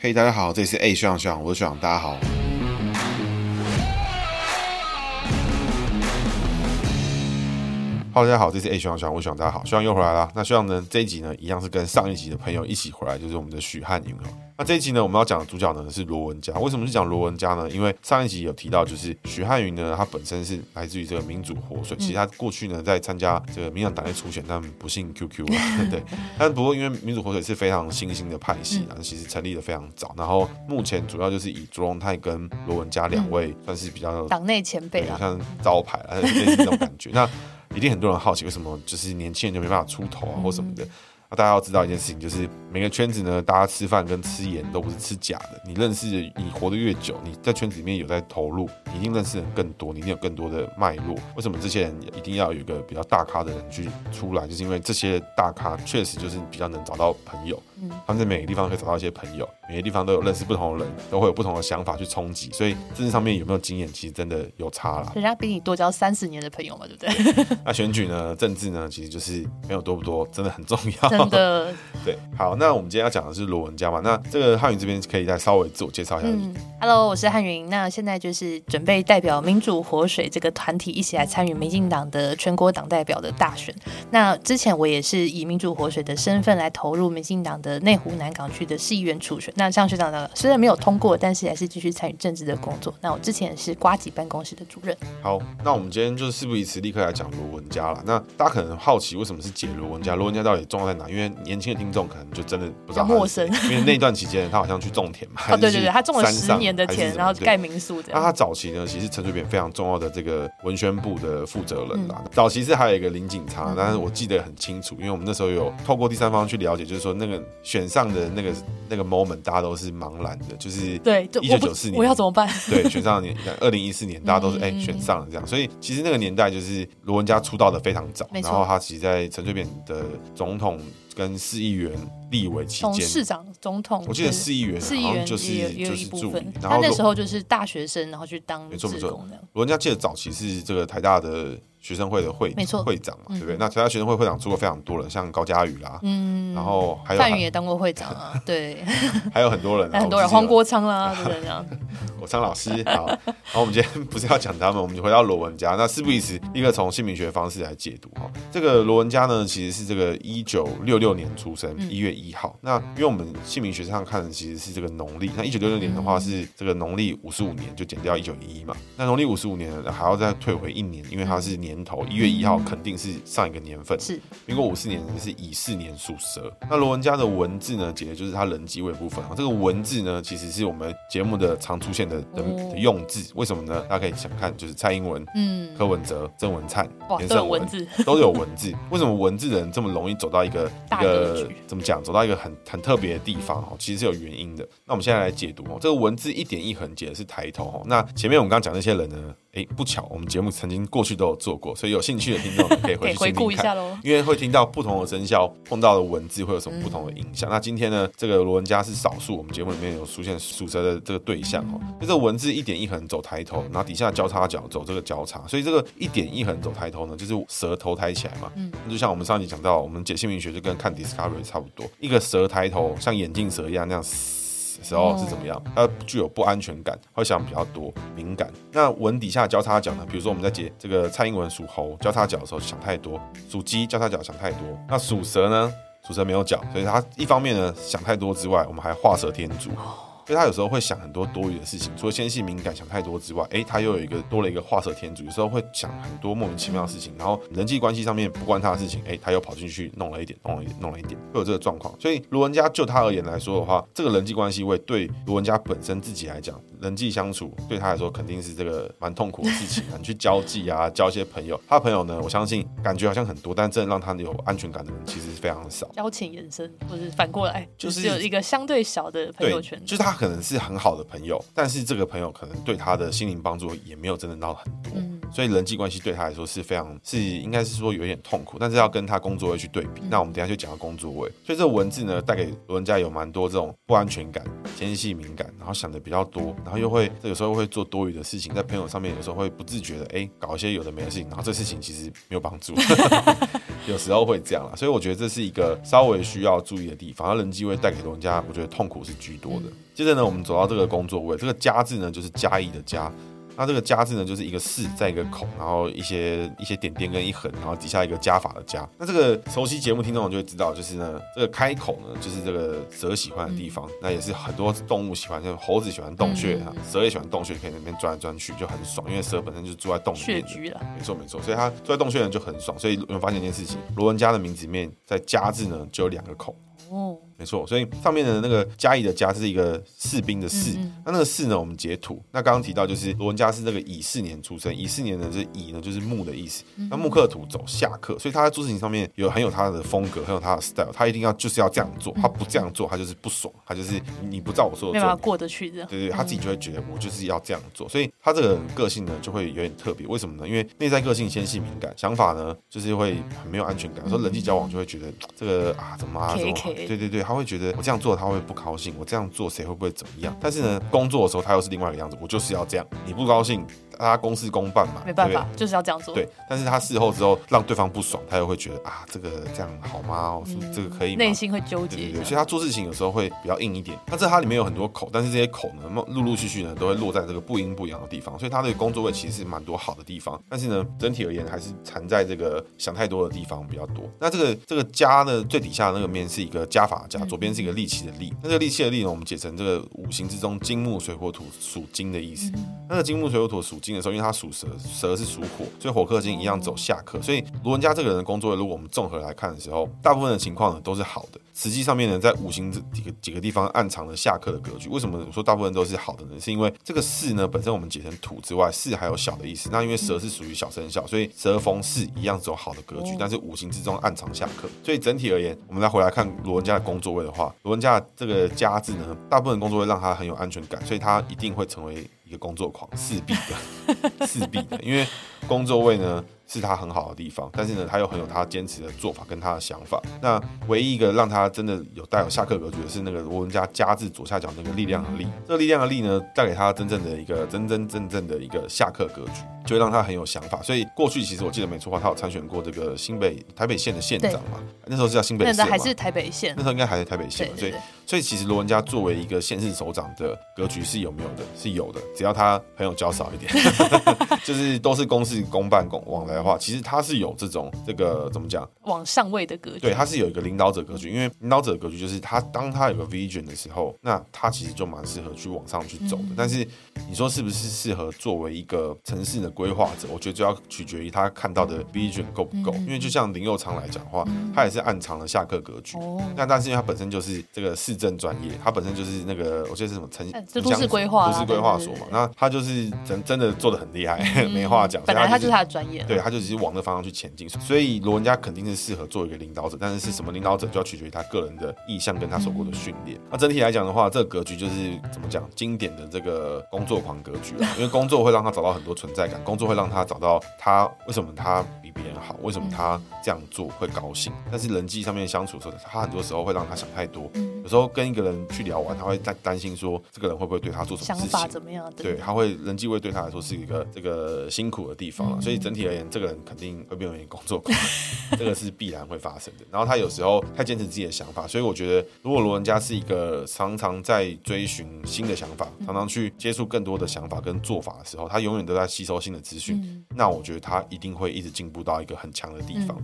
嘿大家好，这里是 A 学长学长，我是学长，大家好。Hello，大家好，这是 A 学长学长，我是学长，大家好，希望又回来了。那希望呢，这一集呢，一样是跟上一集的朋友一起回来，就是我们的许翰云哦。那这一集呢，我们要讲的主角呢是罗文佳。为什么是讲罗文佳呢？因为上一集有提到，就是许汉云呢，他本身是来自于这个民主活水，其实他过去呢在参加这个民进党内初选，但不幸 QQ 了，对。但不过因为民主活水是非常新兴的派系啊，其实成立的非常早。然后目前主要就是以卓荣泰跟罗文佳两位算是比较党内前辈，像招牌啊，类似这种感觉。那一定很多人好奇，为什么就是年轻人就没办法出头啊，或什么的？那大家要知道一件事情，就是每个圈子呢，大家吃饭跟吃盐都不是吃假的。你认识，你活得越久，你在圈子里面有在投入，你一定认识人更多，你一定有更多的脉络。为什么这些人一定要有一个比较大咖的人去出来？就是因为这些大咖确实就是比较能找到朋友。嗯，他们在每个地方可以找到一些朋友，每个地方都有认识不同的人，都会有不同的想法去冲击。所以政治上面有没有经验，其实真的有差啦。人家比你多交三十年的朋友嘛，对不对？那选举呢？政治呢？其实就是朋友多不多，真的很重要。真的。对，好，那我们今天要讲的是罗文佳嘛。那这个汉云这边可以再稍微自我介绍一下。嗯，Hello，我是汉云。那现在就是准备代表民主活水这个团体一起来参与民进党的全国党代表的大选。那之前我也是以民主活水的身份来投入民进党的内湖南港区的市议员初选。那像学长的虽然没有通过，但是还是继续参与政治的工作。那我之前是瓜吉办公室的主任。好，那我们今天就是事不宜迟，立刻来讲罗文佳了。那大家可能好奇，为什么是解罗文佳？罗文佳到底重要在哪？因为年轻的听。听众可能就真的不知道陌生，因为那段期间他好像去种田嘛。哦，对对对，他种了十年的田，然后盖民宿这样。那他早期呢，其实陈水扁非常重要的这个文宣部的负责人啦。早期是还有一个林警察，但是我记得很清楚，因为我们那时候有透过第三方去了解，就是说那个选上的那个那个 moment，大家都是茫然的，就是对，一九九四年我要怎么办？对，选上年二零一四年，大家都是 哎选上了这样，所以其实那个年代就是罗文嘉出道的非常早，然后他其实在陈水扁的总统。跟市议员、立委期间，市长、总统，我记得市议员，市议员就是就是助理。然后他那时候就是大学生，然后去当，没错没错。罗文嘉记得早期是这个台大的学生会的会没错会长嘛，对不对？那台大学生会会长出过非常多人，像高佳宇啦，嗯，然后还有范宇也当过会长啊，对，还有很多人，很多人，黄国昌啦，对不对？这样。张老师好，然后我们今天不是要讲他们，我们就回到罗文家。那事不宜迟，一个从姓名学方式来解读哈。这个罗文家呢，其实是这个一九六六年出生，一月一号。那因为我们姓名学上看的其实是这个农历，那一九六六年的话是这个农历五十五年，就减掉一九一一嘛。那农历五十五年还要再退回一年，因为它是年头，一月一号肯定是上一个年份。是民国五四年是乙巳年属蛇。那罗文家的文字呢，解的就是他人机位部分啊。这个文字呢，其实是我们节目的常出现的。的，的用字为什么呢？大家可以想看，就是蔡英文、嗯，柯文哲、郑文灿、连胜文字 都有文字。为什么文字人这么容易走到一个一个怎么讲？走到一个很很特别的地方哦，其实是有原因的。那我们现在来解读哦，这个文字一点一横解的是抬头哦。那前面我们刚刚讲那些人呢？哎，不巧，我们节目曾经过去都有做过，所以有兴趣的听众可以回去 回顾一下喽。因为会听到不同的生肖碰到的文字会有什么不同的影响。那今天呢，这个罗文佳是少数，我们节目里面有出现属蛇的这个对象哦。就这个文字一点一横走抬头，然后底下交叉角走这个交叉，所以这个一点一横走抬头呢，就是蛇头抬起来嘛。嗯，就像我们上集讲到，我们解姓名学就跟看 Discovery 差不多，一个蛇抬头，像眼镜蛇一样那样。时候是怎么样？它具有不安全感，会想比较多，敏感。那文底下交叉角呢？比如说我们在解这个蔡英文属猴交叉角的时候想太多，属鸡交叉角想太多。那属蛇呢？属蛇没有角，所以它一方面呢想太多之外，我们还画蛇添足。所以他有时候会想很多多余的事情，除了纤细敏感想太多之外，哎，他又有一个多了一个画蛇添足，有时候会想很多莫名其妙的事情，然后人际关系上面不关他的事情，哎，他又跑进去弄了一点，弄了一点，弄了一点，会有这个状况。所以卢文佳就他而言来说的话，这个人际关系会对卢文佳本身自己来讲，人际相处对他来说肯定是这个蛮痛苦的事情啊。你去交际啊，交一些朋友，他的朋友呢，我相信感觉好像很多，但真的让他有安全感的人其实是非常少。交情延伸，或是反过来，就是有一个相对小的朋友圈，就是他可能是很好的。朋友，但是这个朋友可能对他的心灵帮助也没有真的到很多。嗯所以人际关系对他来说是非常是应该是说有一点痛苦，但是要跟他工作位去对比。那我们等一下就讲到工作位，所以这个文字呢带给罗文嘉有蛮多这种不安全感、纤细敏感，然后想的比较多，然后又会有时候会做多余的事情，在朋友上面有时候会不自觉的哎搞一些有的没的事情，然后这事情其实没有帮助，有时候会这样啦。所以我觉得这是一个稍微需要注意的地方。而人际位带给罗文嘉，我觉得痛苦是居多的。接着呢，我们走到这个工作位，这个家字呢就是嘉义的嘉。那这个加字呢，就是一个四在一个口，然后一些一些点点跟一横，然后底下一个加法的加。那这个熟悉节目听众就会知道，就是呢，这个开口呢，就是这个蛇喜欢的地方。那也是很多动物喜欢，像猴子喜欢洞穴，蛇也喜欢洞穴，可以在那边钻来钻去，就很爽。因为蛇本身就住在洞里面的，没错没错，所以它住在洞穴呢就很爽。所以有没有发现一件事情？罗文家的名字里面在加字呢就有两个口。哦，没错，所以上面的那个嘉义的嘉是一个士兵的士，嗯、那那个士呢，我们截图。那刚刚提到就是罗文嘉是那个乙巳年出生，乙巳年呢，是乙呢就是木的意思，那木克土走下克，所以他在做事情上面有很有他的风格，很有他的 style，他一定要就是要这样做，他不这样做他就是不爽，他就是你不照我说的做，没办法过得去的，对对，他自己就会觉得我就是要这样做，所以他这个个性呢就会有点特别，为什么呢？因为内在个性纤细敏感，想法呢就是会很没有安全感，所以人际交往就会觉得这个啊怎么啊怎么，对对对，他会觉得。我这样做他会不高兴，我这样做谁会不会怎么样？但是呢，工作的时候他又是另外一个样子，我就是要这样，你不高兴。他公事公办嘛，没办法，就是要这样做。对，但是他事后之后让对方不爽，他又会觉得啊，这个这样好吗？是不是这个可以吗？内心会纠结。对对，所以他做事情有时候会比较硬一点。那这他里面有很多口，但是这些口呢，陆陆续续呢都会落在这个不阴不阳的地方，所以他的工作位其实是蛮多好的地方。但是呢，整体而言还是缠在这个想太多的地方比较多。那这个这个加呢，最底下的那个面是一个加法加，左边是一个力气的力。那这个力气的力呢，我们解成这个五行之中金木水火土属金的意思。那个金木水火土属金的时候，因为它属蛇。蛇是属火，所以火克金一样走下克。所以罗文家这个人的工作，如果我们综合来看的时候，大部分的情况呢都是好的。实际上面呢，在五行这几个几个地方暗藏了下克的格局。为什么我说大部分都是好的呢？是因为这个巳呢本身我们解成土之外，巳还有小的意思。那因为蛇是属于小生肖，所以蛇逢巳一样走好的格局。但是五行之中暗藏下克，所以整体而言，我们再回来看罗文家的工作位的话，罗文家这个家字呢，大部分工作位让他很有安全感，所以他一定会成为。一个工作狂，势必的，势必的，因为工作位呢是他很好的地方，但是呢，他又很有他坚持的做法跟他的想法。那唯一一个让他真的有带有下克格局的是那个罗文嘉嘉字左下角那个力量的力，这个力量的力呢，带给他真正的一个真真正正的一个下克格局。就会让他很有想法，所以过去其实我记得没错话，他有参选过这个新北台北县的县长嘛？那时候是叫新北县嘛？还是台北县？那时候应该还是台北县嘛？所以，所以其实罗文家作为一个县市首长的格局是有没有的？是有的，只要他朋友交少一点，就是都是公事公办公往来的话，其实他是有这种这个怎么讲？往上位的格局。对，他是有一个领导者格局，因为领导者格局就是他当他有个 vision 的时候，那他其实就蛮适合去往上去走的。嗯、但是你说是不是适合作为一个城市的规划者？我觉得。就要取决于他看到的 vision 够不够，因为就像林佑昌来讲的话，他也是暗藏了下课格局。哦那但是因为他本身就是这个市政专业，他本身就是那个我记得是什么城都市规划，都市规划所嘛。那他就是真真的做的很厉害，没话讲。本来他就是他的专业，对，他就只是往那方向去前进。所以罗文家肯定是适合做一个领导者，但是是什么领导者就要取决于他个人的意向跟他受过的训练。那整体来讲的话，这个格局就是怎么讲，经典的这个工作狂格局啊，因为工作会让他找到很多存在感，工作会让他找到他。为什么他比别人好？为什么他这样做会高兴？但是人际上面相处的时候，他很多时候会让他想太多。有时候跟一个人去聊完，他会担担心说，这个人会不会对他做什么事情？想法怎么样？对，他会人际会对他来说是一个这个辛苦的地方了。所以整体而言，这个人肯定会变为工作狂，这个是必然会发生的。然后他有时候太坚持自己的想法，所以我觉得，如果罗文家是一个常常在追寻新的想法，常常去接触更多的想法跟做法的时候，他永远都在吸收新的资讯。那我觉得他一定会一直进步到一个很强的地方。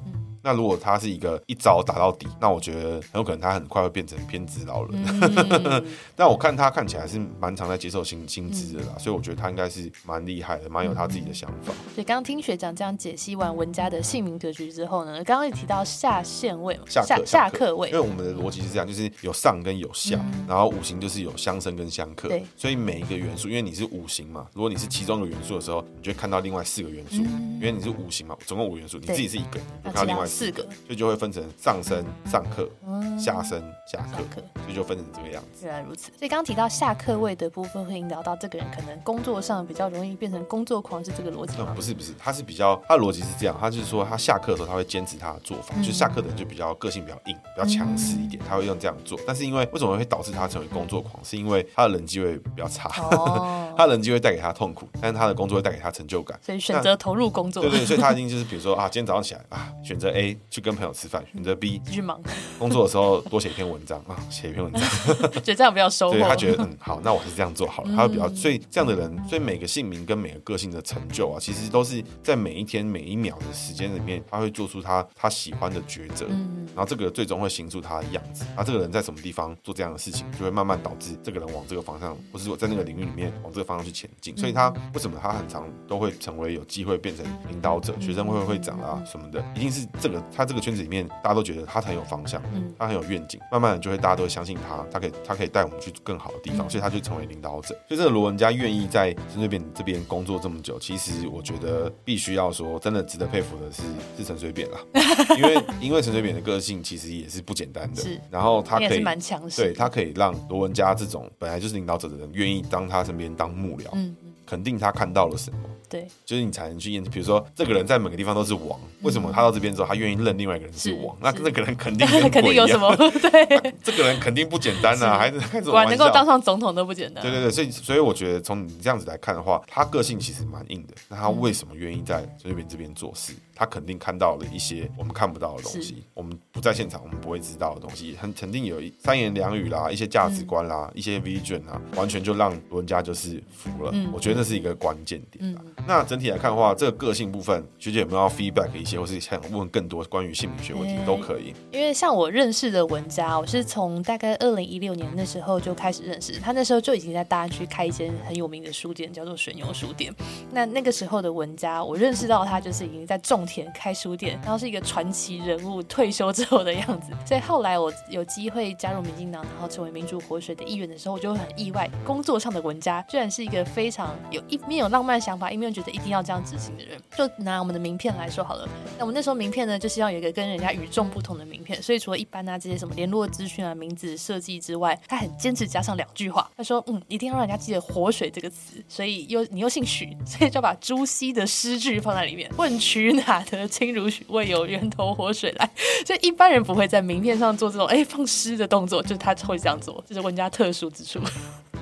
那如果他是一个一招打到底，那我觉得很有可能他很快会变成偏执老人。嗯、但我看他看起来是蛮常在接受新新知的啦，嗯、所以我觉得他应该是蛮厉害的，蛮有他自己的想法。所以刚刚听学长这样解析完文家的姓名格局之后呢，刚刚也提到下线位，下下下克位，因为我们的逻辑是这样，就是有上跟有下，嗯、然后五行就是有相生跟相克，对，所以每一个元素，因为你是五行嘛，如果你是其中一个元素的时候，你就会看到另外四个元素，嗯、因为你是五行嘛，总共五元素，你自己是一个，你就看到另外。四个，所以就会分成上身上课、嗯、下身下课，课所以就分成这个样子。原来如此。所以刚刚提到下课位的部分，会引导到这个人可能工作上比较容易变成工作狂，是这个逻辑吗？嗯，不是不是，他是比较他的逻辑是这样，他就是说他下课的时候他会坚持他的做法，嗯、就是下课的人就比较个性比较硬，比较强势一点，他会用这样做。但是因为为什么会导致他成为工作狂，是因为他的人际会比较差，哦、他的人际会带给他痛苦，但是他的工作会带给他成就感，所以选择投入工作。对，对对，所以他一定就是比如说啊，今天早上起来啊，选择 A 去跟朋友吃饭，选择 B 继续忙，工作的时候多写一篇文章啊，写一篇文章，觉得这样比较收获。他觉得嗯好，那我还是这样做好了。他会比较，所以这样的人，所以每个姓名跟每个个性的成就啊，其实都是在每一天每一秒的时间里面，他会做出他他喜欢的抉择，然后这个最终会形塑他的样子。那这个人在什么地方做这样的事情，就会慢慢导致这个人往这个方向，或是说在那个领域里面往这个方向去前进。所以他为什么他很常都会成为有机会变成领导者、学生会会长啊什么的，一定是这个他这个圈子里面大家都觉得他很有方向，嗯。他很有愿景，慢慢的就会大家都会相信他，他可以他可以带我们去更好的地方，所以他就成为领导者。所以这个罗文佳愿意在陈水扁这边工作这么久，其实我觉得必须要说，真的值得佩服的是是陈水扁啦，因为因为陈水扁的个性其实也是不简单的，是，然后他可以蛮强势，对他可以让罗文佳这种本来就是领导者的人愿意当他身边当幕僚，嗯，肯定他看到了什么。对，就是你才能去验证。比如说，这个人在每个地方都是王，为什么他到这边之后，他愿意认另外一个人是王？那那个人肯定 肯定有什么？对，这个人肯定不简单呐，还是开什么？能够当上总统都不简单。对对对，所以所以我觉得从你这样子来看的话，他个性其实蛮硬的。那他为什么愿意在陈水扁这边做事？他肯定看到了一些我们看不到的东西，我们不在现场，我们不会知道的东西。很肯定有三言两语啦，一些价值观啦，一些 vision 啊，完全就让罗文嘉就是服了。我觉得那是一个关键点。那整体来看的话，这个个性部分，学姐有没有要 feedback 一些，或是想问更多关于姓名学问题都可以。因为像我认识的文家，我是从大概二零一六年那时候就开始认识他，那时候就已经在大安区开一间很有名的书店，叫做水牛书店。那那个时候的文家，我认识到他就是已经在种田开书店，然后是一个传奇人物，退休之后的样子。所以后来我有机会加入民进党，然后成为民主活水的议员的时候，我就很意外，工作上的文家居然是一个非常有一面有浪漫想法，一面觉得一定要这样执行的人。就拿我们的名片来说好了，那我们那时候名片呢，就希望有一个跟人家与众不同的名片。所以除了一般啊这些什么联络资讯啊、名字设计之外，他很坚持加上两句话。他说：“嗯，一定要让人家记得‘活水’这个词。”所以又你又姓许，所以就把朱熹的诗句放在里面。问渠哪得清如许？为有源头活水来。所以一般人不会在名片上做这种哎放诗的动作，就是他会这样做，这是文家特殊之处。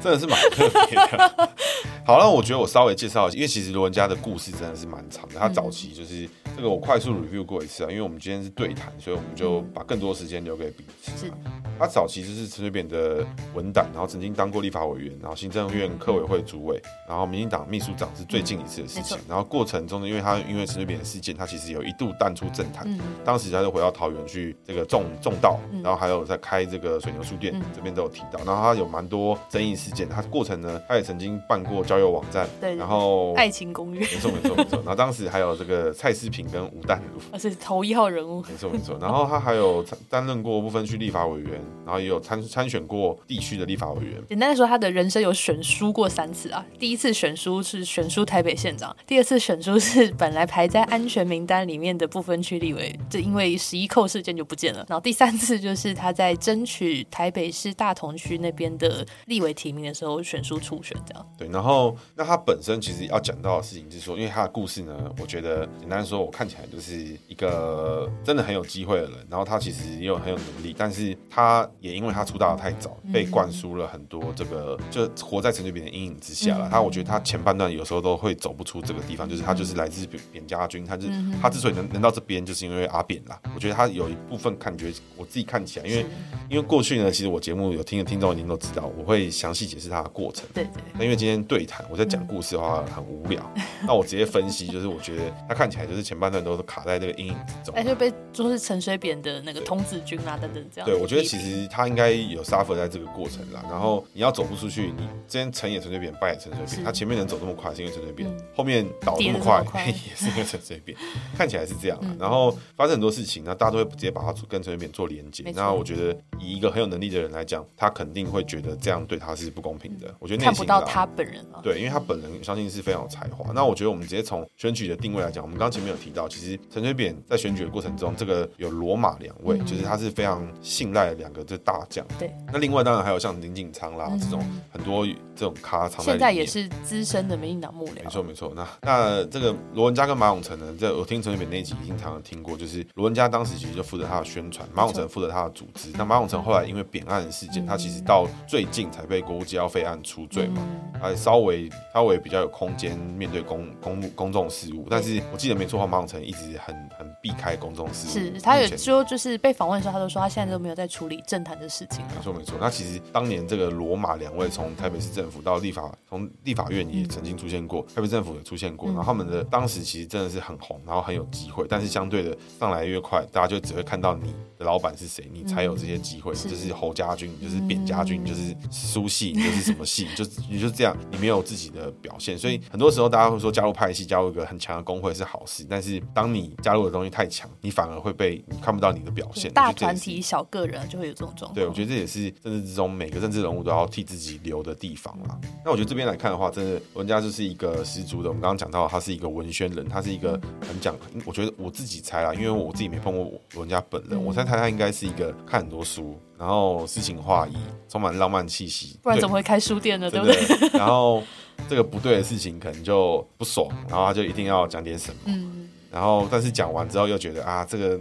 真的是蛮特别的。好了，那我觉得我稍微介绍一下，因为其实罗文家的故事真的是蛮长的。他早期就是这个，我快速 review 过一次啊。因为我们今天是对谈，所以我们就把更多时间留给彼此。是。他早期就是陈水扁的文胆，然后曾经当过立法委员，然后行政院客委会主委，然后民进党秘书长是最近一次的事情。然后过程中呢，因为他因为陈水扁的事件，他其实有一度淡出政坛。当时他就回到桃园去这个种种稻，然后还有在开这个水牛书店，这边都有提到。然后他有蛮多争议事件，他过程呢，他也曾经办过交友网站，对，然后爱情公寓，没错没错没错。然后当时还有这个蔡思平跟吴淡如，他是头一号人物，没错没错。然后他还有担任过不分区立法委员，然后也有参参选过地区的立法委员。简单的说，他的人生有选书过三次啊。第一次选书是选书台北县长，第二次选书是本来排在安全名单里面的不分区立委，这因为十一扣事件就不见了。然后第三次就是他在争取台北市大同区那边的立委提名的时候选书。初选这样对，然后那他本身其实要讲到的事情是说，因为他的故事呢，我觉得简单说，我看起来就是一个真的很有机会的人。然后他其实也有很有能力，但是他也因为他出道的太早，被灌输了很多这个，就活在陈水扁的阴影之下了。他我觉得他前半段有时候都会走不出这个地方，就是他就是来自扁家军，他是他之所以能能到这边，就是因为阿扁啦。我觉得他有一部分感觉，我自己看起来，因为因为过去呢，其实我节目有听的听众已经都知道，我会详细解释他的过程。对，对，那因为今天对谈，我在讲故事的话很无聊，那我直接分析，就是我觉得他看起来就是前半段都是卡在这个阴影之中，哎，就被就是陈水扁的那个童子军啊等等这样。对，我觉得其实实他应该有 suffer 在这个过程啦。然后你要走不出去，你之前成也陈水扁，败也陈水扁。他前面能走这么快，是因为陈水扁；后面倒那么快，也是因为陈水扁。看起来是这样。然后发生很多事情，那大家都会直接把他跟陈水扁做连接。那我觉得以一个很有能力的人来讲，他肯定会觉得这样对他是不公平的。我觉得内心看不到他本人对，因为他本人相信是非常有才华。那我觉得我们直接从选举的定位来讲，我们刚刚前面有提到，其实陈水扁在选举的过程中，这个有罗马两位，就是他是非常信赖的两个这大将。对。那另外当然还有像林锦昌啦这种很多这种咖藏在里面。现在也是资深的民进党幕僚。没错没错。那那这个罗文嘉跟马永成呢，这我听陈水扁那集已经常常听过，就是罗文嘉当时其实就负责他的宣传，马永成负责他的组织。那马永成后来因为扁案事件，他其实到最近才被国务机要费案出罪嘛，还稍微稍微比较有空间面对公公公众事务。但是我记得没错的话，马永成一直很很避开公众事务。是他有说，就是被访问的时候，他都说他现在都没有在处理政坛的事情。没错没错。那其实当年这个罗马两位从台北市政府到立法，从立法院也曾经出现过，台北政府也出现过。然后他们的当时其实真的是很红，然后很有机会。但是相对的上来越快，大家就只会看到你的老板是谁，你才有这些机会。就是侯家军，就是扁家军，就是苏系，你就是什么系，就你就这样，你没有自己的表现。所以很多时候大家会说加入派系，加入一个很强的工会是好事。但是当你加入的东西太强，你反而会被你看不到你的表现。大团体小个人就会有这种状况。对，我觉得这也是政治之中每个政治人物都要替自己留的地方啦。那我觉得这边来看的话，真的文家就是一个十足的。我们刚刚讲到，他是一个文宣人，他是一个很讲。我觉得我自己猜啦，因为我自己没碰过文家本人，我猜猜他应该是一个看很多书，然后诗情画意，充满浪漫气息。不然怎么会开书店呢？对不对？然后这个不对的事情可能就不爽，然后他就一定要讲点什么。嗯。然后，但是讲完之后又觉得啊，这个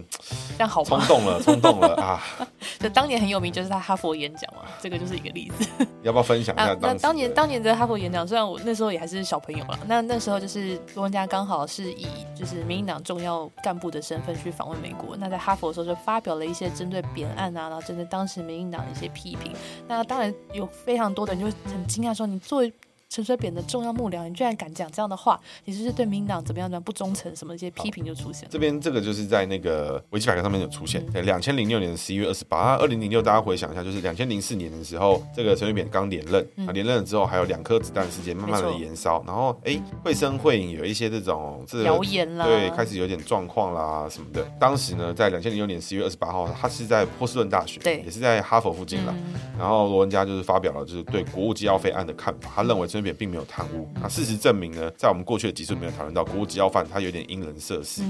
这样好冲动了，冲动了啊！就当年很有名，就是他哈佛演讲嘛，这个就是一个例子。要不要分享一下？那当年当年的哈佛演讲，虽然我那时候也还是小朋友了，那那时候就是罗文家刚好是以就是民进党重要干部的身份去访问美国，那在哈佛的时候就发表了一些针对扁案啊，然后针对当时民进党的一些批评。那当然有非常多的人就很惊讶说，你作为陈水扁的重要幕僚，你居然敢讲这样的话？你就是，是对民进党怎么样的不忠诚？什么一些批评就出现了。这边这个就是在那个维基百科上面有出现。对，两千零六年十一月二十八，二零零六大家回想一下，就是两千零四年的时候，这个陈水扁刚连任，啊，连任了之后还有两颗子弹事件慢慢的延烧，然后哎，绘声绘影有一些这种这谣言啦，对，开始有点状况啦什么的。当时呢，在两千零六年十一月二十八号，他是在波士顿大学，对，也是在哈佛附近啦。嗯、然后罗文嘉就是发表了就是对国务机要费案的看法，他认为陈水扁并没有贪污。那事实证明呢，在我们过去的集数里面有讨论到，国务机要犯他有点因人设事。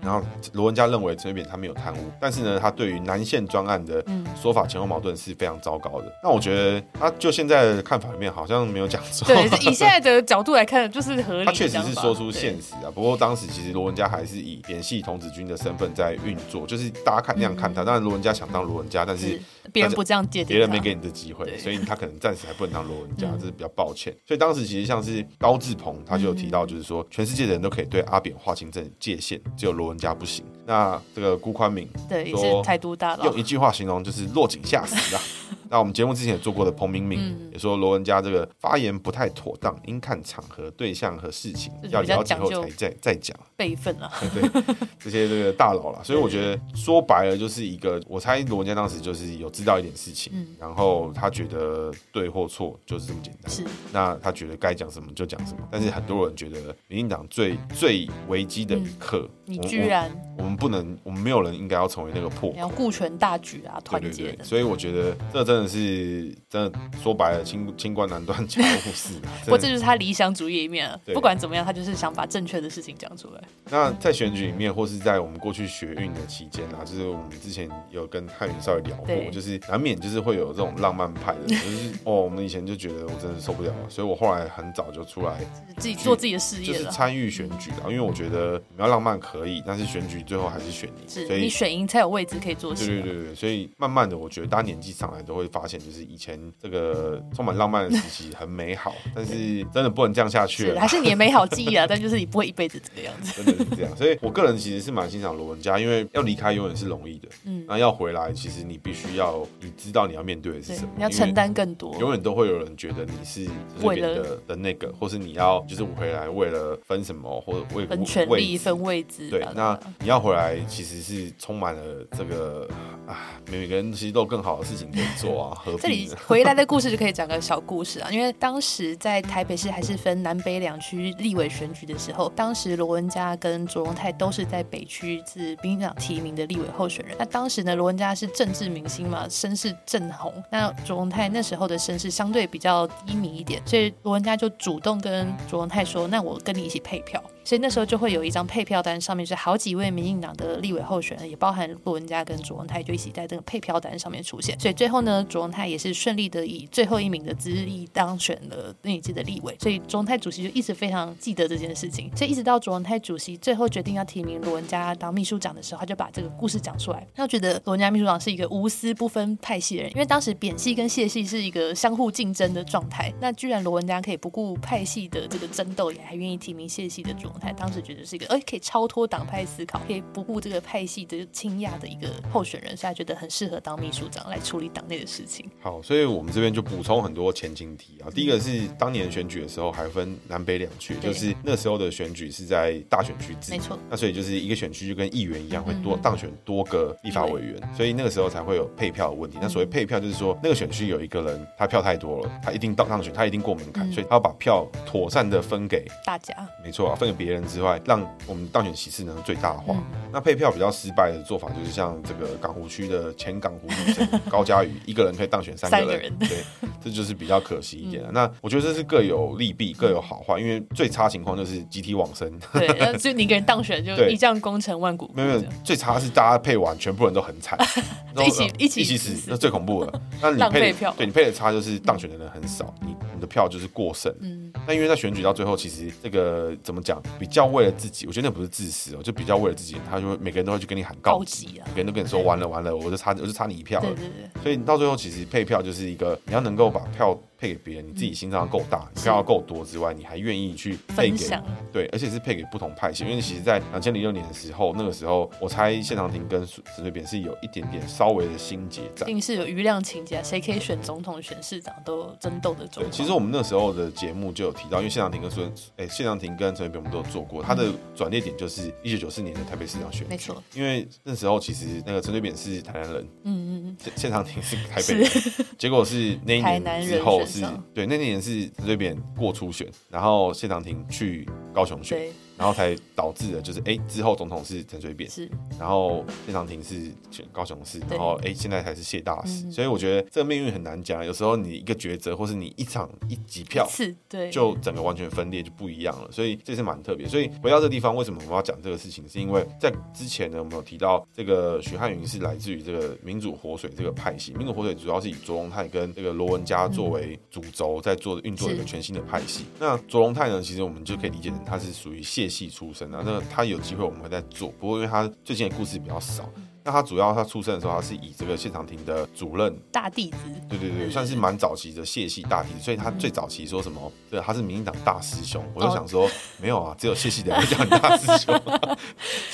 然后罗文嘉认为陈水扁他没有贪污，但是呢，他对于南线专案的说法前后矛盾是非常糟糕的。那我觉得他就现在的看法里面好像没有讲错。对，以现在的角度来看，就是合理。他确实是说出现实啊。不过当时其实罗文嘉还是以联系童子军的身份在运作，就是大家看那样看他。当然罗文嘉想当罗文嘉，但是别人不这样界定，别人没给你的机会，所以他可能暂时还不能当罗文嘉，这是比较抱歉。所以当时其实像是。高志鹏他就有提到，就是说全世界的人都可以对阿扁划清这界限，只有罗文嘉不行。那这个辜宽敏对，也是台独大佬，用一句话形容就是落井下石啊。那我们节目之前也做过的彭明敏也说罗文佳这个发言不太妥当，应看场合、对象和事情，要了解后才再再讲。辈分啊，对这些这个大佬了。所以我觉得说白了就是一个，我猜罗文佳当时就是有知道一点事情，然后他觉得对或错就是这么简单。是，那他觉得该讲什么就讲什么。但是很多人觉得民进党最最危机的一刻，你居然我们不能，我们没有人应该要成为那个破口，你要顾全大局啊，团结的。所以我觉得这真的是真的说白了，清清官难断家务事。不过这就是他理想主义一面啊。不管怎么样，他就是想把正确的事情讲出来。那在选举里面，或是在我们过去学运的期间啊，就是我们之前有跟汉云稍微聊过，就是难免就是会有这种浪漫派的，就是哦，我们以前就觉得我真的受不了了，所以我后来很早就出来自己做自己的事业，就是参与选举了。因为我觉得你要浪漫可以，但是选举最后还是选你，所以你选赢才有位置可以做事。对对对对，所以慢慢的，我觉得大家年纪上来都会发现，就是以前这个充满浪漫的时期很美好，但是真的不能这样下去了。还是你的美好记忆啊，但就是你不会一辈子这个样子。真的是这样，所以我个人其实是蛮欣赏罗文佳，因为要离开永远是容易的，嗯，那要回来，其实你必须要你知道你要面对的是什么，你要承担更多。永远都会有人觉得你是为了的那个，或是你要就是回来为了分什么，或者为分权利、分位置。对，那你要。回来其实是充满了这个啊，每个人其实都有更好的事情可以做啊。何必？这里回来的故事就可以讲个小故事啊，因为当时在台北市还是分南北两区立委选举的时候，当时罗文嘉跟卓荣泰都是在北区自民进党提名的立委候选人。那当时呢，罗文嘉是政治明星嘛，声势正红。那卓荣泰那时候的声势相对比较低迷一点，所以罗文嘉就主动跟卓荣泰说：“那我跟你一起配票。”所以那时候就会有一张配票单，上面是好几位民进党的立委候选人，也包含罗文嘉跟卓荣泰，就一起在这个配票单上面出现。所以最后呢，卓荣泰也是顺利的以最后一名的资历当选了那一届的立委。所以卓荣泰主席就一直非常记得这件事情。所以一直到卓荣泰主席最后决定要提名罗文嘉当秘书长的时候，他就把这个故事讲出来。他觉得罗文嘉秘书长是一个无私不分派系的人，因为当时扁系跟谢系是一个相互竞争的状态。那居然罗文嘉可以不顾派系的这个争斗，也还愿意提名谢系的卓荣泰，当时觉得是。一个哎，可以超脱党派思考，可以不顾这个派系的倾轧的一个候选人，所以他觉得很适合当秘书长来处理党内的事情。好，所以我们这边就补充很多前情提啊。第一个是当年选举的时候还分南北两区，就是那时候的选举是在大选区制，没错。那所以就是一个选区就跟议员一样，会多当选多个立法委员，所以那个时候才会有配票的问题。那所谓配票就是说，那个选区有一个人他票太多了，他一定当当选，他一定过门槛，所以他要把票妥善的分给大家。没错啊，分给别人之外，让我们当选席次能最大化。嗯、那配票比较失败的做法，就是像这个港湖区的前港湖女生高佳宇，一个人可以当选三个人，对，这就是比较可惜一点、嗯、那我觉得这是各有利弊，各有好坏。因为最差情况就是集体往生，对，就你一个人当选就一将功成万骨枯。没有，最差是大家配完，全部人都很惨，一起一起一起死，那最恐怖了。那你配票，对你配的差就是当选的人很少，你你的票就是过剩。嗯，那因为在选举到最后，其实这个怎么讲，比较为了自己，我觉得那不是自私哦，就比较为了自己，他就会每个人都会去跟你喊告急啊，每个人都跟你说完了完了，我就差我就差你一票了。对对对，所以你到最后其实配票就是一个你要能够把票。配给别人，你自己心脏够大，你票要够多之外，你还愿意去配给对，而且是配给不同派系。因为其实，在两千零六年的时候，那个时候我猜谢长廷跟陈水扁是有一点点稍微的心结在，一定是有余量情节，谁可以选总统、选市长都争斗的状况。其实我们那时候的节目就有提到，因为谢长廷跟孙，哎，谢长廷跟陈水扁我们都有做过，他的转捩点就是一九九四年的台北市长选举。没错，因为那时候其实那个陈水扁是台南人，嗯嗯嗯，谢长廷是台北人，结果是那一年之后是对那年。也是陈水扁过初选，然后谢长廷去高雄选。然后才导致的就是哎，之后总统是陈水扁，是，然后谢长廷是选高雄市，然后哎，现在才是谢大使，所以我觉得这个命运很难讲，有时候你一个抉择，或是你一场一几票，是，对，就整个完全分裂就不一样了，所以这是蛮特别。所以回到这个地方，为什么我们要讲这个事情？是因为在之前呢，我们有提到这个许汉云是来自于这个民主活水这个派系，民主活水主要是以卓荣泰跟这个罗文嘉作为主轴在做运作一个全新的派系。那卓荣泰呢，其实我们就可以理解成他是属于谢系出身啊，那他有机会我们会再做，不过因为他最近的故事比较少。那他主要他出生的时候，他是以这个现场庭的主任大弟子，对对对，算是蛮早期的谢系大弟子，所以他最早期说什么，对，他是民进党大师兄，我就想说没有啊，只有谢系的人会叫你大师兄，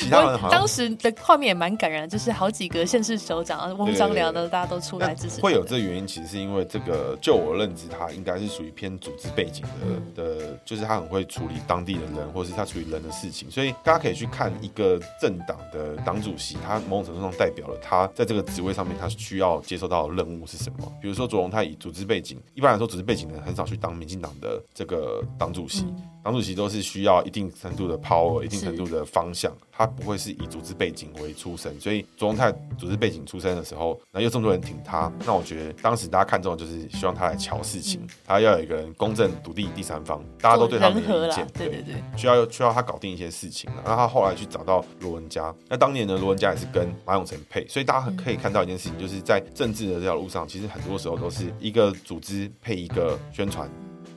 其他人好像当时的画面也蛮感人，就是好几个县市首长翁章良的大家都出来支持。会有这个原因，其实是因为这个，就我认知，他应该是属于偏组织背景的的，就是他很会处理当地的人，或者是他处理人的事情，所以大家可以去看一个政党的党主席，他某种程度上代表了他。在这个职位上面，他需要接受到的任务是什么？比如说卓荣泰以组织背景，一般来说组织背景的人很少去当民进党的这个党主席。嗯党主席都是需要一定程度的 power，一定程度的方向，他不会是以组织背景为出身。所以卓荣泰组织背景出身的时候，那又这么多人挺他，那我觉得当时大家看中的就是希望他来瞧事情，他要有一个人公正独立第三方，大家都对他没意见，对对对，需要需要他搞定一些事情。那他后来去找到罗文佳，那当年呢，罗文佳也是跟马永成配，所以大家可以看到一件事情，就是在政治的这条路上，其实很多时候都是一个组织配一个宣传。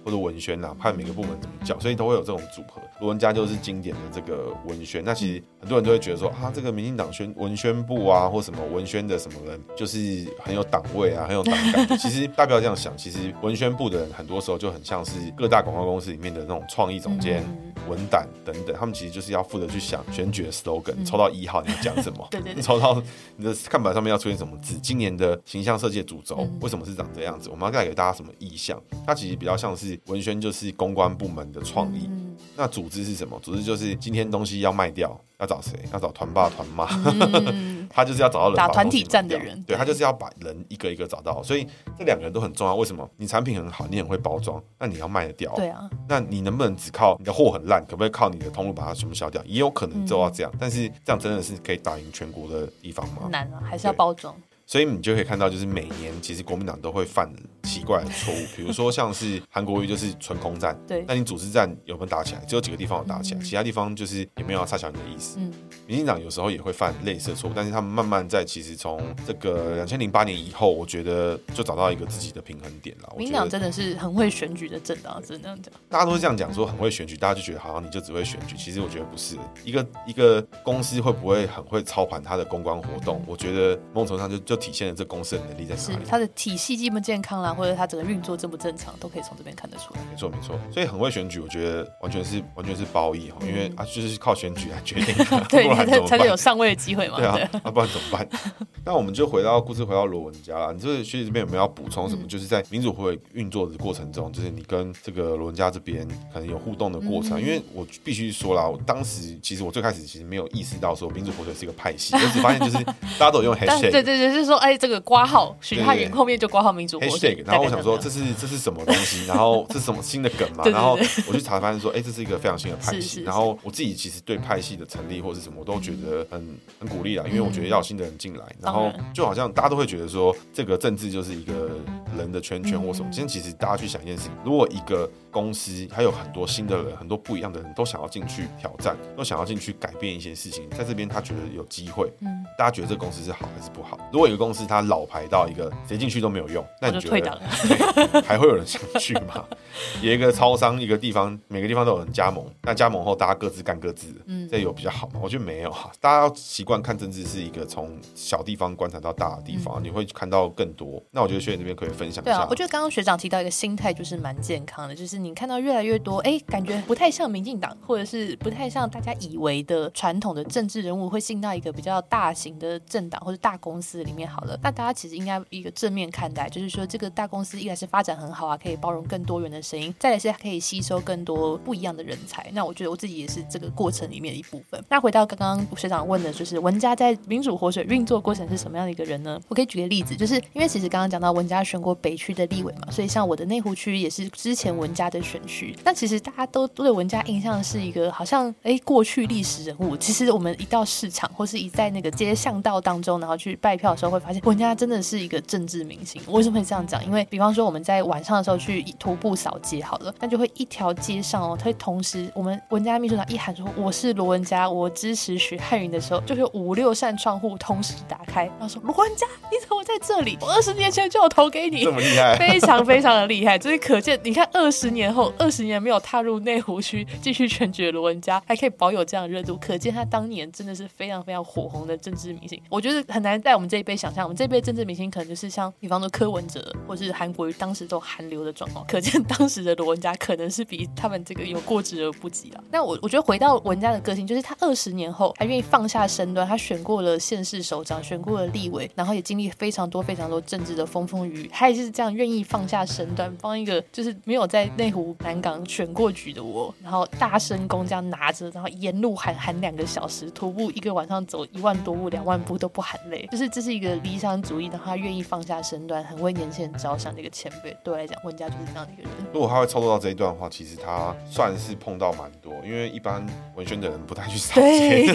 或者文宣呐，看每个部门怎么叫，所以都会有这种组合。罗文家就是经典的这个文宣。那其实很多人都会觉得说，啊，这个民进党宣文宣部啊，或什么文宣的什么人，就是很有党位啊，很有党感。其实大家不要这样想，其实文宣部的人很多时候就很像是各大广告公司里面的那种创意总监、文胆等等，他们其实就是要负责去想选举的 slogan，抽到一号你要讲什么？对对对，抽到你的看板上面要出现什么字？今年的形象设计的主轴为什么是长这样子？我们要带给大家什么意向？它其实比较像是。文宣就是公关部门的创意，那组织是什么？组织就是今天东西要卖掉，要找谁？要找团爸团妈，嗯、他就是要找到人打团体战的人，对，他就是要把人一个一个找到。所以这两个人都很重要。为什么？你产品很好，你很会包装，那你要卖得掉。对啊，那你能不能只靠你的货很烂，可不可以靠你的通路把它全部销掉？也有可能做到这样，嗯、但是这样真的是可以打赢全国的地方吗？难啊，还是要包装。所以你就可以看到，就是每年其实国民党都会犯奇怪的错误，比如说像是韩国瑜就是纯空战，对，那你组织战有没有打起来？只有几个地方有打起来，嗯、其他地方就是也没有要插小你的意思。嗯，民进党有时候也会犯类似的错误，但是他们慢慢在其实从这个两千零八年以后，我觉得就找到一个自己的平衡点了。民进党真的是很会选举的政党，真的这样讲。大家都是这样讲，说很会选举，大家就觉得好像你就只会选举，其实我觉得不是。一个一个公司会不会很会操盘它的公关活动？我觉得某种程度上就就体现了这公司的。能力在哪里？是它的体系健不健康啦，或者它整个运作正不正常，都可以从这边看得出来。没错没错，所以很会选举，我觉得完全是完全是褒义哈，因为啊就是靠选举来决定 的，对，才能有上位的机会嘛。对啊，那不然怎么办？那我们就回到故事，回到罗文家啦。你这个学姐这边有没有要补充什么？就是在民主会运作的过程中，就是你跟这个罗文家这边可能有互动的过程。因为我必须说啦，我当时其实我最开始其实没有意识到说民主火腿是一个派系，我只发现就是大家都有用 hashtag，对对对，就是说哎这个挂号许太云后面就挂号民主火腿，然后我想说这是这是什么东西？然后这是什么新的梗嘛？然后我去查发现说，哎，这是一个非常新的派系。然后我自己其实对派系的成立或是什么，我都觉得很很鼓励啦，因为我觉得要有新的人进来，然后就好像大家都会觉得说，这个政治就是一个人的圈圈或什么。今天其实大家去想一件事情，如果一个公司还有很多新的人，很多不一样的人都想要进去挑战，都想要进去改变一些事情，在这边他觉得有机会。嗯，大家觉得这个公司是好还是不好？如果一个公司它老牌到一个谁进去都没有用，那你觉得 还会有人想去吗？有一个超商一个地方，每个地方都有人加盟，那加盟后大家各自干各自的，嗯，这有比较好吗？我觉得没有哈。大家要习惯看政治是一个从小地方观察到大的地方，你会看到更多。那我觉得学姐这边可以分享一下。对啊，我觉得刚刚学长提到一个心态就是蛮健康的，就是你看到越来越多，哎，感觉不太像民进党，或者是不太像大家以为的传统的政治人物会进到一个比较大型的政党或者大公司里面。好了，那大家其实应该一个正面看待，就是说这个大公司一来是发展很好啊，可以包容更多元的声音；再来是可以吸收更多不一样的人才。那我觉得我自己也是这个过程里面的一部分。那回到刚刚刚刚学长问的，就是文家在民主活水运作过程是什么样的一个人呢？我可以举个例子，就是因为其实刚刚讲到文家选过北区的立委嘛，所以像我的内湖区也是之前文家的选区。那其实大家都对文家印象是一个好像哎过去历史人物。其实我们一到市场或是一在那个街巷道当中，然后去拜票的时候，会发现文家真的是一个政治明星。为什么会这样讲？因为比方说我们在晚上的时候去徒步扫街，好了，那就会一条街上哦，他会同时我们文家秘书长一喊说我是罗文家，我支持许汉云的时候，就会有五六扇窗户同时打开，然后说罗文佳，你怎么在这里？我二十年前就有投给你，这么厉害，非常非常的厉害。就是可见，你看二十年后，二十年没有踏入内湖区继续选举的罗文佳，还可以保有这样的热度，可见他当年真的是非常非常火红的政治明星。我觉得很难在我们这一辈想象，我们这一辈政治明星可能就是像比方说柯文哲，或是韩国瑜当时都韩流的状况，可见当时的罗文佳可能是比他们这个有过之而不及了。那我我觉得回到文佳的个性，就是他二十年后还愿意放下身段，他选过了县市首长，选过了立委，然后也经历非常多非常多政治的风风雨雨，他也是这样愿意放下身段，帮一个就是没有在内湖南港选过局的我，然后大声公这样拿着，然后沿路喊喊两个小时，徒步一个晚上走一万多步、两万步都不喊累，就是这是一个理想主义，然后他愿意放下身段，很为年轻人着想的一个前辈。对我来讲，温家就是这样的一个人。如果他会操作到这一段的话，其实他算是碰到蛮多，因为一般文宣的人不太去扫街，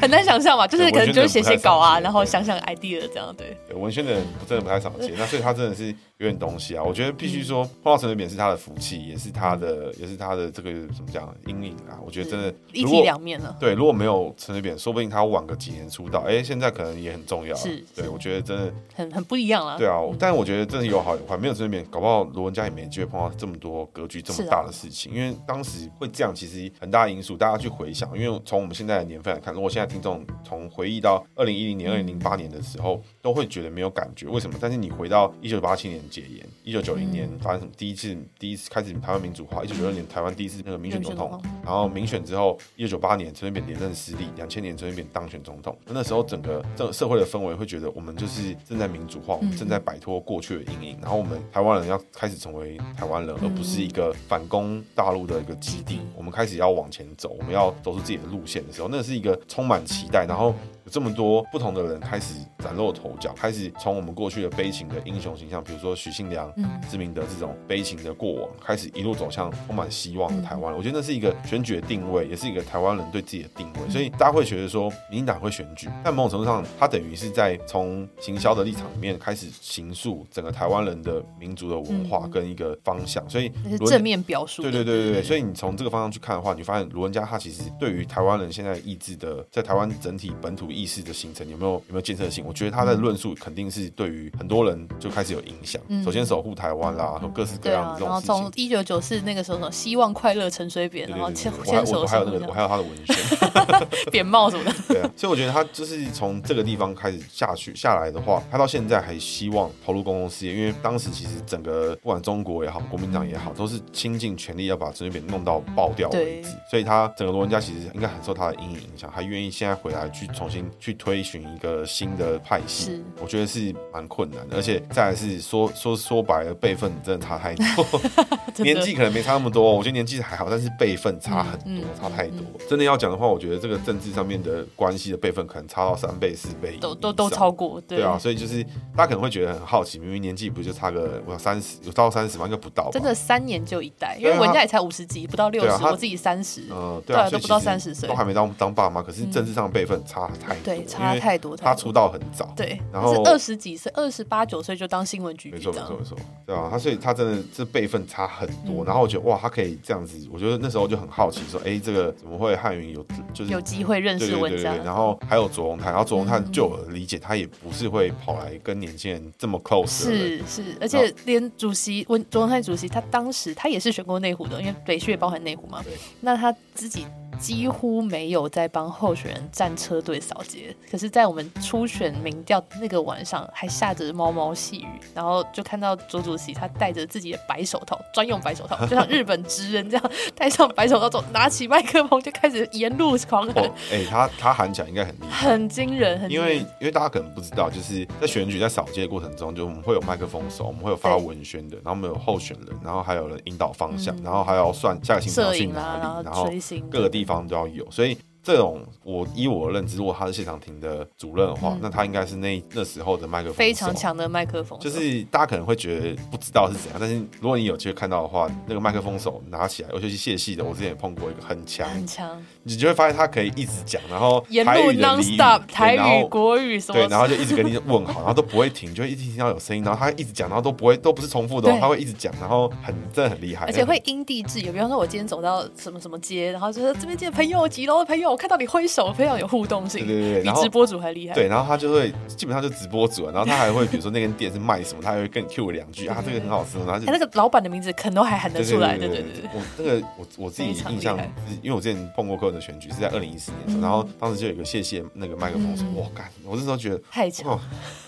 很难想象嘛，就是可能就是写写稿啊，然后想想 idea 这样。对，对文宣的人真的不太少见，那所以他真的是。有点东西啊，我觉得必须说碰到陈水扁是他的福气，也是他的，也是他的这个怎么讲阴影啊。我觉得真的一体两面了。对，如果没有陈水扁，说不定他晚个几年出道，哎，现在可能也很重要。是，对，我觉得真的很很不一样了。对啊，但我觉得真的有好有坏，没有陈水扁，搞不好罗文嘉也没机会碰到这么多格局这么大的事情。因为当时会这样，其实很大的因素，大家去回想，因为从我们现在的年份来看，如果现在听众从回忆到二零一零年、二零零八年的时候，都会觉得没有感觉，为什么？但是你回到一九八七年解严。一九九零年发生什么？第一次第一次开始台湾民主化。一九九六年台湾第一次那个民选总统，然后民选之后，一九九八年陈水扁连任失利，两千年陈水扁当选总统。那时候整个这个社会的氛围会觉得，我们就是正在民主化，我们正在摆脱过去的阴影，然后我们台湾人要开始成为台湾人，而不是一个反攻大陆的一个基地。我们开始要往前走，我们要走出自己的路线的时候，那是一个充满期待，然后。有这么多不同的人开始崭露头角，开始从我们过去的悲情的英雄形象，比如说许信良、施明的这种悲情的过往，开始一路走向充满希望的台湾。我觉得那是一个选举的定位，也是一个台湾人对自己的定位。所以大家会觉得说，民进党会选举，但某种程度上，它等于是在从行销的立场里面开始形塑整个台湾人的民族的文化跟一个方向。所以是正面表述。对对对对对。所以你从这个方向去看的话，你发现卢文嘉他其实对于台湾人现在意志的，在台湾整体本土。意识的形成有没有有没有建设性？我觉得他的论述肯定是对于很多人就开始有影响。嗯、首先守护台湾啦，和各式各样的这种事情。从一九九四那个时候，希望快乐陈水扁，然后牵牵手。我还有那个，我还有他的文宣，扁帽什么的。对啊，所以我觉得他就是从这个地方开始下去下来的话，他到现在还希望投入公共事业，因为当时其实整个不管中国也好，国民党也好，都是倾尽全力要把陈水扁弄到爆掉为止。所以他整个罗文家其实应该很受他的阴影影响，还愿意现在回来去重新。去推寻一个新的派系，我觉得是蛮困难的，而且再来是说说说白了，辈分真的差太多，年纪可能没差那么多，我觉得年纪还好，但是辈分差很多，差太多。真的要讲的话，我觉得这个政治上面的关系的辈分可能差到三倍四倍，都都都超过，对啊，所以就是大家可能会觉得很好奇，明明年纪不就差个我三十，有到三十吗？应该不到，真的三年就一代，因为文家也才五十几，不到六十，我自己三十，嗯，对啊，都不到三十岁，都还没当当爸妈，可是政治上的辈分差太多，对，差太多。他出道很早，对，然后是二十几岁，二十八九岁就当新闻局局长，没错没错。没错，对啊，他所以他真的是辈分差很多，然后我觉得哇，他可以这样子，我觉得那时候就很好奇，说，哎，这个怎么会汉云有就是有机会认识文嘉，然后还有左宏泰，然后左宏泰就我理解，他也不是会跑来跟年轻人这么 close，是是，而且连主席文左宏泰主席，他当时他也是选过内湖的，因为北区也包含内湖嘛，那他自己。几乎没有在帮候选人战车队扫街，可是，在我们初选民调那个晚上，还下着毛毛细雨，然后就看到卓主席他戴着自己的白手套，专用白手套，就像日本职人这样戴上白手套走，拿起麦克风就开始沿路狂喊。哎、哦欸，他他喊起来应该很厉害，很惊人，很惊人。因为因为大家可能不知道，就是在选举在扫街的过程中，就我们会有麦克风手，我们会有发文宣的，然后我们有候选人，然后还有人引导方向，嗯、然后还要算下个星期要去哪里，然后各个地方方都要有，所以。这种我依我的认知，如果他是谢长廷的主任的话，嗯、那他应该是那那时候的麦克风非常强的麦克风，就是大家可能会觉得不知道是怎样，但是如果你有机会看到的话，那个麦克风手拿起来，尤其是谢系的，我之前也碰过一个很强，很强，你就会发现他可以一直讲，然后台语 non stop 台语国语什么，对，然后就一直跟你问好，然后都不会停，就会一直听到有声音，然后他一直讲，然后都不会都不是重复的，对。他会一直讲，然后很真的很厉害，而且会因地制宜，比方说我今天走到什么什么街，然后就说这边见朋友几楼的朋友，我看到你挥手。非常有互动性，对对对，比直播主还厉害。对，然后他就会基本上就直播主，然后他还会比如说那间店是卖什么，他还会跟你 Q 两句啊，这个很好吃，然后就那个老板的名字可能都还喊得出来。对对对，我那个我我自己印象，因为我之前碰过客人的选举是在二零一四年，然后当时就有一个谢谢那个麦克风说，哇干，我那时候觉得太强，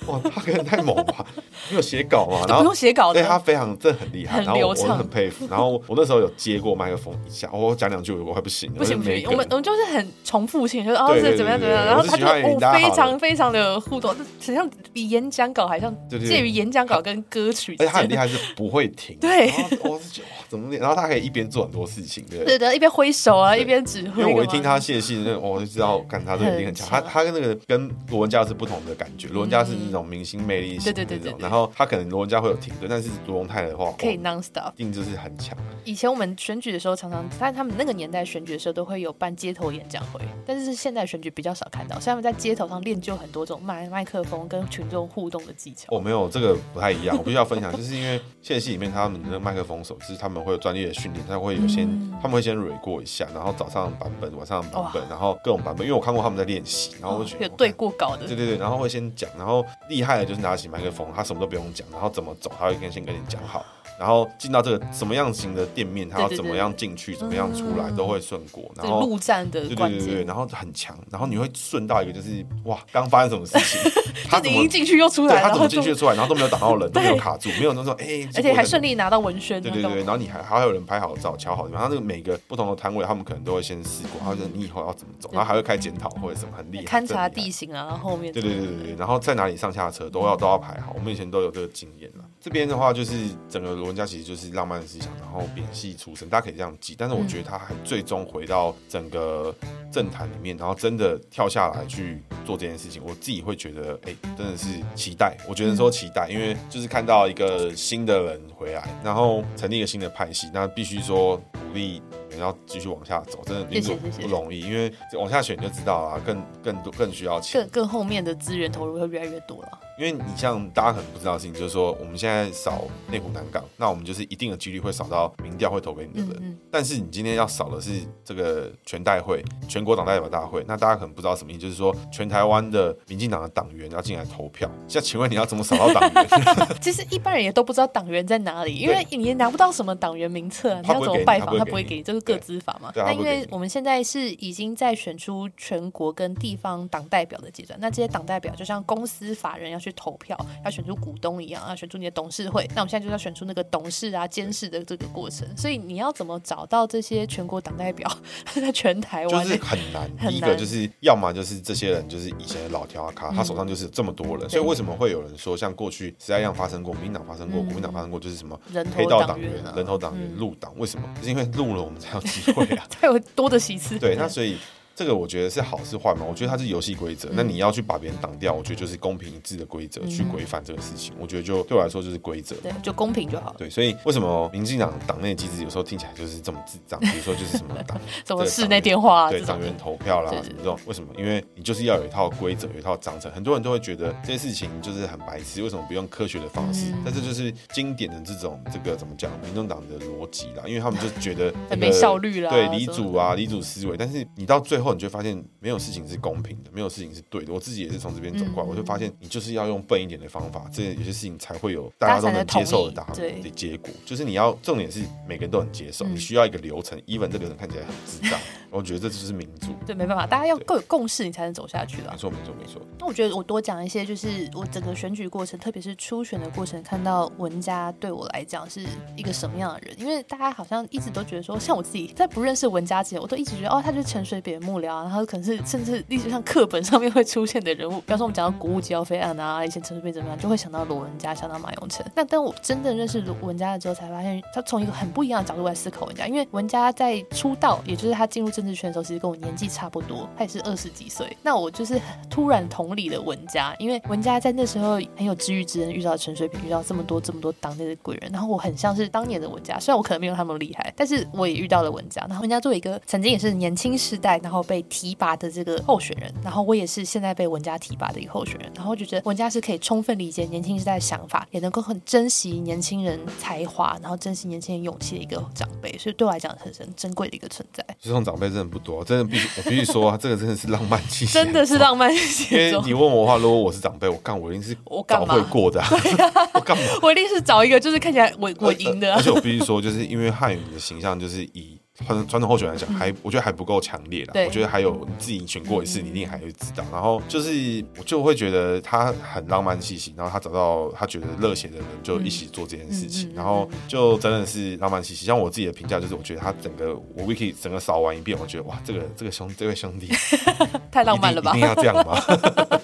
哇，他可能太猛了，没有写稿嘛，然后不用写稿，对他非常真的很厉害，然后我很佩服，然后我那时候有接过麦克风一下，我讲两句我还不行，不行不行，我们我们就是很重复性，就是哦是怎么样怎么样。然后他就哦，非常非常的互动，就像比演讲稿还像介于演讲稿跟歌曲。而且他很厉害，是不会停。对，我是觉得哇，怎么？然后他可以一边做很多事情，对对的，一边挥手啊，一边指挥。因为我一听他谢信，那我就知道，看他都已经很强。他他跟那个跟罗文佳是不同的感觉，罗文佳是那种明星魅力型的那种，然后他可能罗文佳会有停顿，但是罗文泰的话可以 non stop，一定就是很强。以前我们选举的时候，常常但他们那个年代选举的时候都会有办街头演讲会，但是现在选举比较少看到，所以他们在。街头上练就很多种麦麦克风跟群众互动的技巧。哦，没有这个不太一样，我必须要分享，就是因为现戏里面他们的麦克风手是他们会有专业的训练，他会有先、嗯、他们会先蕊过一下，然后早上版本、晚上版本，然后各种版本，因为我看过他们在练习，然后我觉得、哦、有对过稿的，对对对，然后会先讲，然后厉害的就是拿起麦克风，他什么都不用讲，然后怎么走，他会先先跟你讲好。然后进到这个什么样型的店面，他要怎么样进去，怎么样出来，都会顺过。然后陆战的对对对对，然后很强，然后你会顺到一个就是哇，刚发生什么事情？他怎么进去又出来？他怎么进去出来？然后都没有挡到人，都没有卡住，没有那种哎，而且还顺利拿到文宣。对对对，然后你还还有人拍好照、敲好，然后那个每个不同的摊位，他们可能都会先试过，然后你以后要怎么走，然后还会开检讨或者什么很厉害，勘察地形啊，然后后面对对对对对，然后在哪里上下车都要都要排好，我们以前都有这个经验了。这边的话就是整个罗文家其实就是浪漫的思想，然后扁系出身，大家可以这样记。但是我觉得他还最终回到整个政坛里面，然后真的跳下来去做这件事情，我自己会觉得，哎，真的是期待。我觉得说期待，因为就是看到一个新的人回来，然后成立一个新的派系，那必须说鼓励。你要继续往下走，真的民主不容易，因为往下选就知道啊，更更多更需要钱，更更后面的资源投入会越来越多了。因为你像大家可能不知道的事情，就是说我们现在扫内湖南港，那我们就是一定的几率会扫到民调会投给你的人。嗯嗯，但是你今天要扫的是这个全代会、全国党代表大会，那大家可能不知道什么意思，就是说全台湾的民进党的党员要进来投票。现在请问你要怎么扫到党员？其实一般人也都不知道党员在哪里，因为你也拿不到什么党员名册，你要怎么拜访？他不会给你，这个个资法嘛。那因为我们现在是已经在选出全国跟地方党代表的阶段，那这些党代表就像公司法人要去投票，要选出股东一样，要选出你的董事会。那我们现在就要选出那个董事啊、监事的这个过程。所以你要怎么找到这些全国党代表？在全台湾就是很难。第一个 就是要么就是这些人就是以前的老条咖，他手上就是这么多人。所以为什么会有人说，像过去时代一样发生过，民进党发生过，国民党发生过，就是什么黑道党员、人头党员、入党？为什么？就 是因为入了，我们才有机会啊，才有多的席次。对，那所以。这个我觉得是好是坏嘛？我觉得它是游戏规则。那你要去把别人挡掉，我觉得就是公平一致的规则去规范这个事情。我觉得就对我来说就是规则，对，就公平就好。对，所以为什么民进党党内机制有时候听起来就是这么智障？比如说就是什么党，什么室内电话，对，党员投票啦，什么这种？为什么？因为你就是要有一套规则，有一套章程。很多人都会觉得这些事情就是很白痴，为什么不用科学的方式？但这就是经典的这种这个怎么讲？民众党的逻辑啦，因为他们就觉得 很没效率啦，对，理主啊，理主思维。但是你到最后，你就发现。没有事情是公平的，没有事情是对的。我自己也是从这边走过来，我就发现你就是要用笨一点的方法，这有些事情才会有大家都能接受的答案的结果。就是你要重点是每个人都很接受，你需要一个流程。even 这个人看起来很智障，我觉得这就是民主。对，没办法，大家要够有共识，你才能走下去的。没错，没错，没错。那我觉得我多讲一些，就是我整个选举过程，特别是初选的过程，看到文家对我来讲是一个什么样的人。因为大家好像一直都觉得说，像我自己在不认识文家之前，我都一直觉得哦，他就是陈水扁幕僚，啊然后可能是甚至历史。上课本上面会出现的人物，比方说我们讲到国务机要费案啊，以前陈水扁怎么样，就会想到罗文嘉，想到马永成。那当我真正认识罗文嘉了之后，才发现他从一个很不一样的角度来思考文家。因为文家在出道，也就是他进入政治圈的时候，其实跟我年纪差不多，他也是二十几岁。那我就是突然同理了文家，因为文家在那时候很有知遇之恩，遇到陈水扁，遇到这么多这么多党内的贵人，然后我很像是当年的文家，虽然我可能没有他们厉害，但是我也遇到了文家。然后文家作为一个曾经也是年轻世代，然后被提拔的这个候选人，然后我也是。现在被文家提拔的一个候选人，然后我就觉得文家是可以充分理解年轻时代的想法，也能够很珍惜年轻人才华，然后珍惜年轻人勇气的一个长辈，所以对我来讲很很珍贵的一个存在。这种长辈真的不多，真的必须我必须说，这个真的是浪漫气息，真的是浪漫气息。因为你问我的话，如果我是长辈，我干我一定是我早会过的，我干嘛？我干嘛？我一定是找一个就是看起来我我赢的。而且我必须说，就是因为汉语的形象就是以。传传统候选人来讲，还我觉得还不够强烈啦。我觉得还有你自己选过一次，你一定还会知道。然后就是我就会觉得他很浪漫气息，然后他找到他觉得热血的人，就一起做这件事情。然后就真的是浪漫气息。像我自己的评价就是，我觉得他整个我 Wiki 整个扫完一遍，我觉得哇，这个这个兄这位兄弟 太浪漫了吧？一定要这样吗？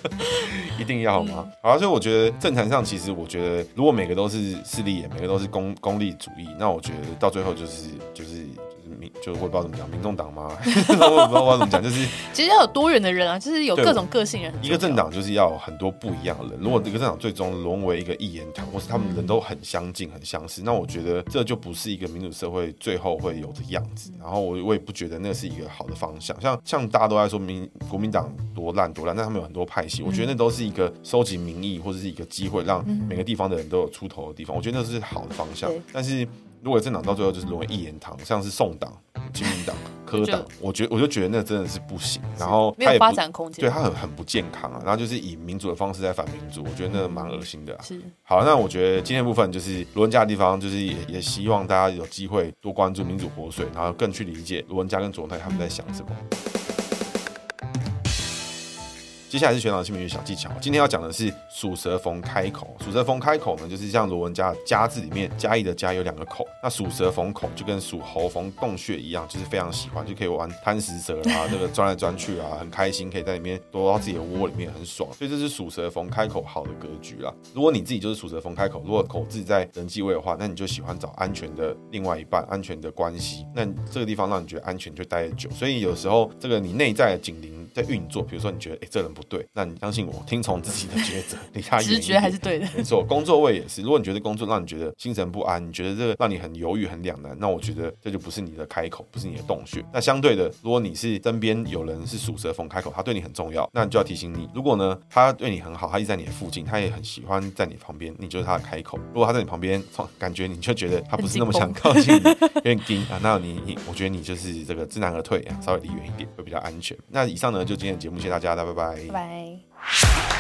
一定要吗？好，所以我觉得政坛上其实我觉得，如果每个都是势利眼，每个都是功功利主义，那我觉得到最后就是就是。就我不知道怎么讲，民众党吗？我不知道怎么讲，就是其实要有多元的人啊，就是有各种个性人。一个政党就是要有很多不一样的人。如果这个政党最终沦为一个一言堂，或是他们人都很相近、很相似，那我觉得这就不是一个民主社会最后会有的样子。然后我我也不觉得那是一个好的方向。像像大家都在说民国民党多烂多烂，但他们有很多派系，我觉得那都是一个收集民意或者是一个机会，让每个地方的人都有出头的地方。我觉得那是好的方向。但是如果政党到最后就是沦为一言堂，像是宋党。亲民党。科党，我觉我就觉得那真的是不行。然后没有发展空间，对他很很不健康啊。然后就是以民主的方式在反民主，我觉得那蛮恶心的、啊。是好，那我觉得今天部分就是罗文嘉的地方，就是也也希望大家有机会多关注民主活水，然后更去理解罗文嘉跟卓荣泰他们在想什么。接下来是学长的姓名学小技巧。今天要讲的是属蛇逢开口。属蛇逢开口呢，就是像罗文嘉“嘉”字里面“家义”的“家”有两个口。那属蛇逢口就跟属猴逢洞穴一样，就是非常喜欢，就可以玩贪食蛇啊，这个钻来钻去啊，很开心，可以在里面躲到自己的窝里面，很爽。所以这是属蛇逢开口好的格局啦。如果你自己就是属蛇逢开口，如果口字在人际位的话，那你就喜欢找安全的另外一半，安全的关系。那这个地方让你觉得安全，就待得久。所以有时候这个你内在的警铃在运作，比如说你觉得哎、这人不对，那你相信我，听从自己的抉择，离他。直觉还是对的，没错。工作位也是，如果你觉得工作让你觉得心神不安，你觉得这个让你很犹豫、很两难，那我觉得这就不是你的开口，不是你的洞穴。那相对的，如果你是身边有人是属蛇逢开口，他对你很重要，那你就要提醒你，如果呢他对你很好，他一直在你的附近，他也很喜欢在你旁边，你就是他的开口。如果他在你旁边，感觉你就觉得他不是那么想靠近你，有点惊啊，那你你，我觉得你就是这个知难而退啊，稍微离远一点会比较安全。那以上呢，就今天的节目，谢谢大家，大家拜拜。拜拜。